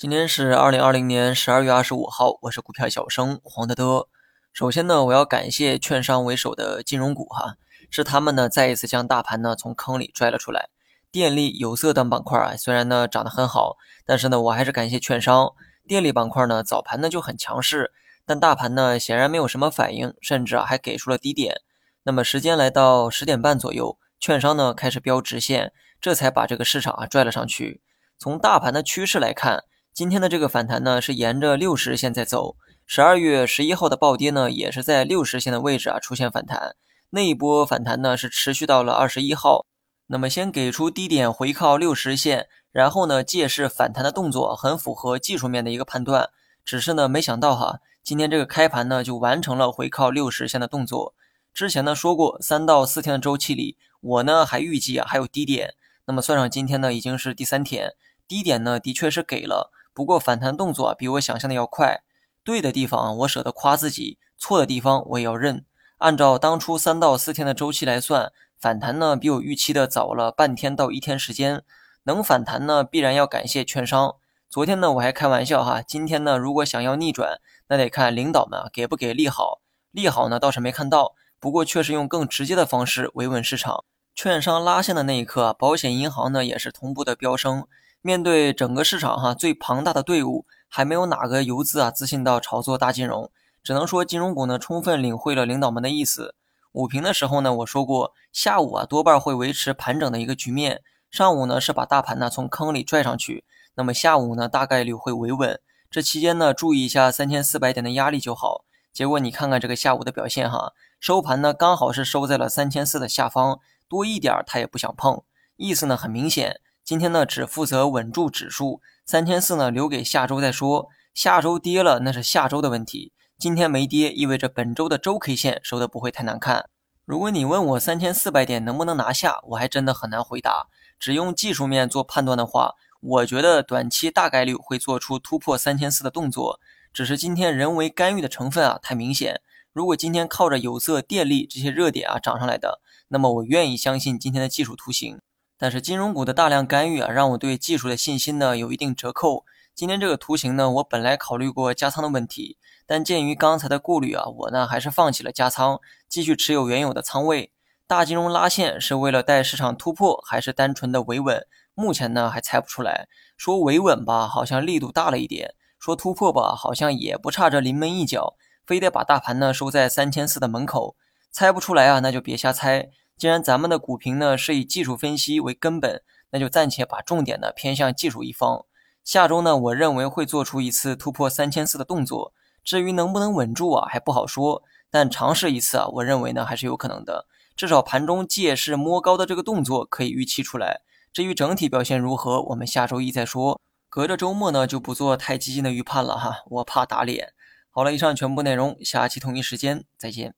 今天是二零二零年十二月二十五号，我是股票小生黄德德。首先呢，我要感谢券商为首的金融股哈，是他们呢再一次将大盘呢从坑里拽了出来。电力、有色等板块啊，虽然呢涨得很好，但是呢我还是感谢券商。电力板块呢早盘呢就很强势，但大盘呢显然没有什么反应，甚至啊还给出了低点。那么时间来到十点半左右，券商呢开始标直线，这才把这个市场啊拽了上去。从大盘的趋势来看。今天的这个反弹呢，是沿着六十线在走。十二月十一号的暴跌呢，也是在六十线的位置啊出现反弹。那一波反弹呢，是持续到了二十一号。那么先给出低点回靠六十线，然后呢借势反弹的动作，很符合技术面的一个判断。只是呢，没想到哈，今天这个开盘呢就完成了回靠六十线的动作。之前呢说过，三到四天的周期里，我呢还预计啊还有低点。那么算上今天呢，已经是第三天，低点呢的确是给了。不过反弹动作比我想象的要快，对的地方我舍得夸自己，错的地方我也要认。按照当初三到四天的周期来算，反弹呢比我预期的早了半天到一天时间。能反弹呢，必然要感谢券商。昨天呢我还开玩笑哈，今天呢如果想要逆转，那得看领导们给不给利好。利好呢倒是没看到，不过确实用更直接的方式维稳市场。券商拉线的那一刻，保险银行呢也是同步的飙升。面对整个市场哈最庞大的队伍，还没有哪个游资啊自信到炒作大金融，只能说金融股呢充分领会了领导们的意思。午评的时候呢，我说过下午啊多半会维持盘整的一个局面，上午呢是把大盘呢从坑里拽上去，那么下午呢大概率会维稳。这期间呢注意一下三千四百点的压力就好。结果你看看这个下午的表现哈，收盘呢刚好是收在了三千四的下方，多一点他也不想碰，意思呢很明显。今天呢，只负责稳住指数，三千四呢留给下周再说。下周跌了，那是下周的问题。今天没跌，意味着本周的周 K 线收的不会太难看。如果你问我三千四百点能不能拿下，我还真的很难回答。只用技术面做判断的话，我觉得短期大概率会做出突破三千四的动作。只是今天人为干预的成分啊太明显。如果今天靠着有色、电力这些热点啊涨上来的，那么我愿意相信今天的技术图形。但是金融股的大量干预啊，让我对技术的信心呢有一定折扣。今天这个图形呢，我本来考虑过加仓的问题，但鉴于刚才的顾虑啊，我呢还是放弃了加仓，继续持有原有的仓位。大金融拉线是为了带市场突破，还是单纯的维稳？目前呢还猜不出来。说维稳吧，好像力度大了一点；说突破吧，好像也不差这临门一脚，非得把大盘呢收在三千四的门口。猜不出来啊，那就别瞎猜。既然咱们的股评呢是以技术分析为根本，那就暂且把重点呢偏向技术一方。下周呢，我认为会做出一次突破三千四的动作。至于能不能稳住啊，还不好说。但尝试一次啊，我认为呢还是有可能的。至少盘中借势摸高的这个动作可以预期出来。至于整体表现如何，我们下周一再说。隔着周末呢就不做太激进的预判了哈，我怕打脸。好了，以上全部内容，下期同一时间再见。